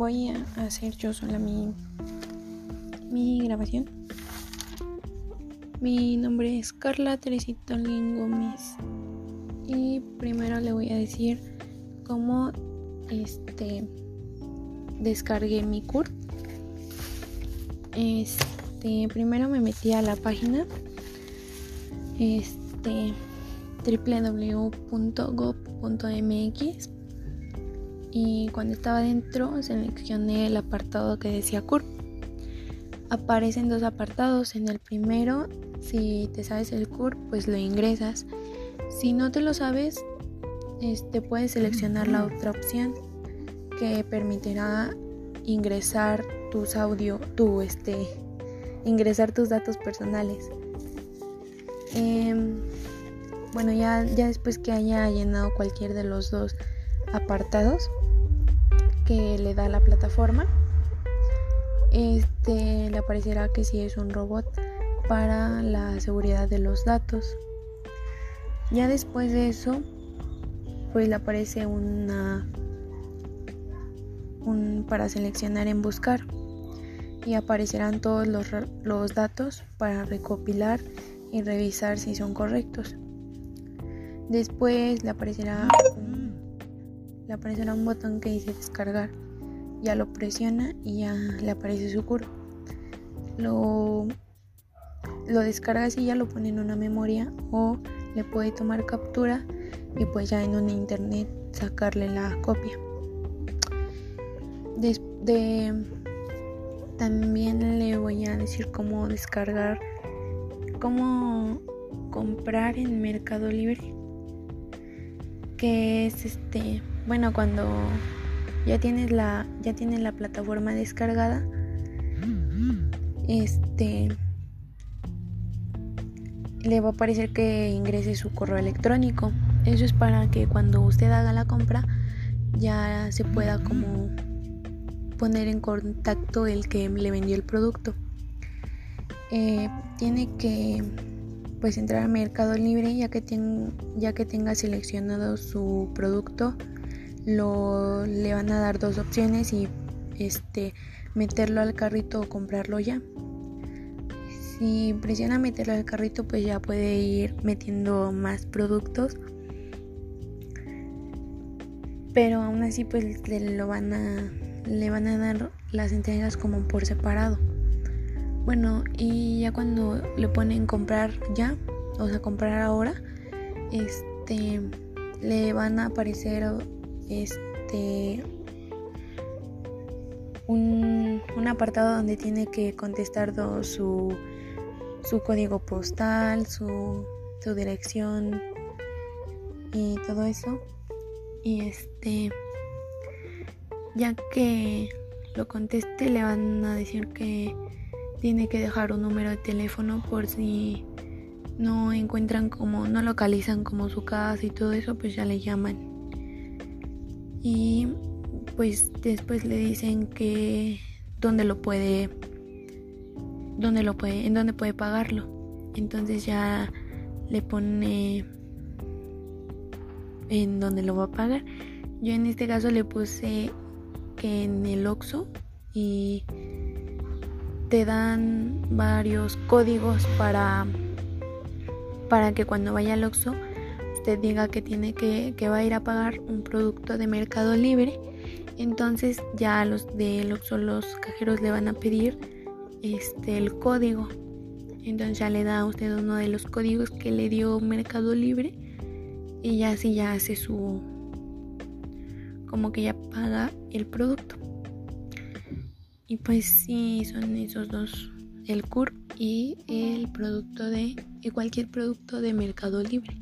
voy a hacer yo sola mi, mi grabación. Mi nombre es Carla Teresita Lin Gómez y primero le voy a decir cómo este descargué mi CURP. Este, primero me metí a la página este www.gov.mx y cuando estaba dentro seleccioné el apartado que decía CURP. Aparecen dos apartados. En el primero, si te sabes el CURP, pues lo ingresas. Si no te lo sabes, este, puedes seleccionar la otra opción que permitirá ingresar tus audio, tu este, ingresar tus datos personales. Em, bueno, ya, ya después que haya llenado cualquier de los dos apartados, que le da la plataforma. Este le aparecerá que si es un robot para la seguridad de los datos. Ya después de eso, pues le aparece una un para seleccionar en buscar y aparecerán todos los, los datos para recopilar y revisar si son correctos. Después le aparecerá le aparecerá un botón que dice descargar. Ya lo presiona y ya le aparece su curva. Lo, lo descarga y ya lo pone en una memoria o le puede tomar captura y pues ya en un internet sacarle la copia. también le voy a decir cómo descargar, cómo comprar en Mercado Libre, que es este bueno, cuando ya tienes la ya tienes la plataforma descargada, este le va a aparecer que ingrese su correo electrónico. Eso es para que cuando usted haga la compra ya se pueda como poner en contacto el que le vendió el producto. Eh, tiene que pues entrar a Mercado Libre ya que, ya que tenga seleccionado su producto lo, le van a dar dos opciones y este meterlo al carrito o comprarlo ya. Si presiona meterlo al carrito, pues ya puede ir metiendo más productos. Pero aún así, pues le, lo van a, le van a dar las entregas como por separado. Bueno, y ya cuando le ponen comprar ya, o sea, comprar ahora, este, le van a aparecer este un, apartado donde tiene que contestar su, su código postal, su, su dirección y todo eso. Y este, ya que lo conteste, le van a decir que tiene que dejar un número de teléfono por si no encuentran como, no localizan como su casa y todo eso, pues ya le llaman y pues después le dicen que dónde lo puede dónde lo puede en dónde puede pagarlo. Entonces ya le pone en dónde lo va a pagar. Yo en este caso le puse que en el Oxxo y te dan varios códigos para para que cuando vaya al Oxxo usted diga que tiene que, que va a ir a pagar un producto de Mercado Libre, entonces ya los de los, los cajeros le van a pedir este el código. Entonces ya le da a usted uno de los códigos que le dio Mercado Libre y ya así ya hace su como que ya paga el producto. Y pues sí, son esos dos, el CURP y el producto de cualquier producto de Mercado Libre.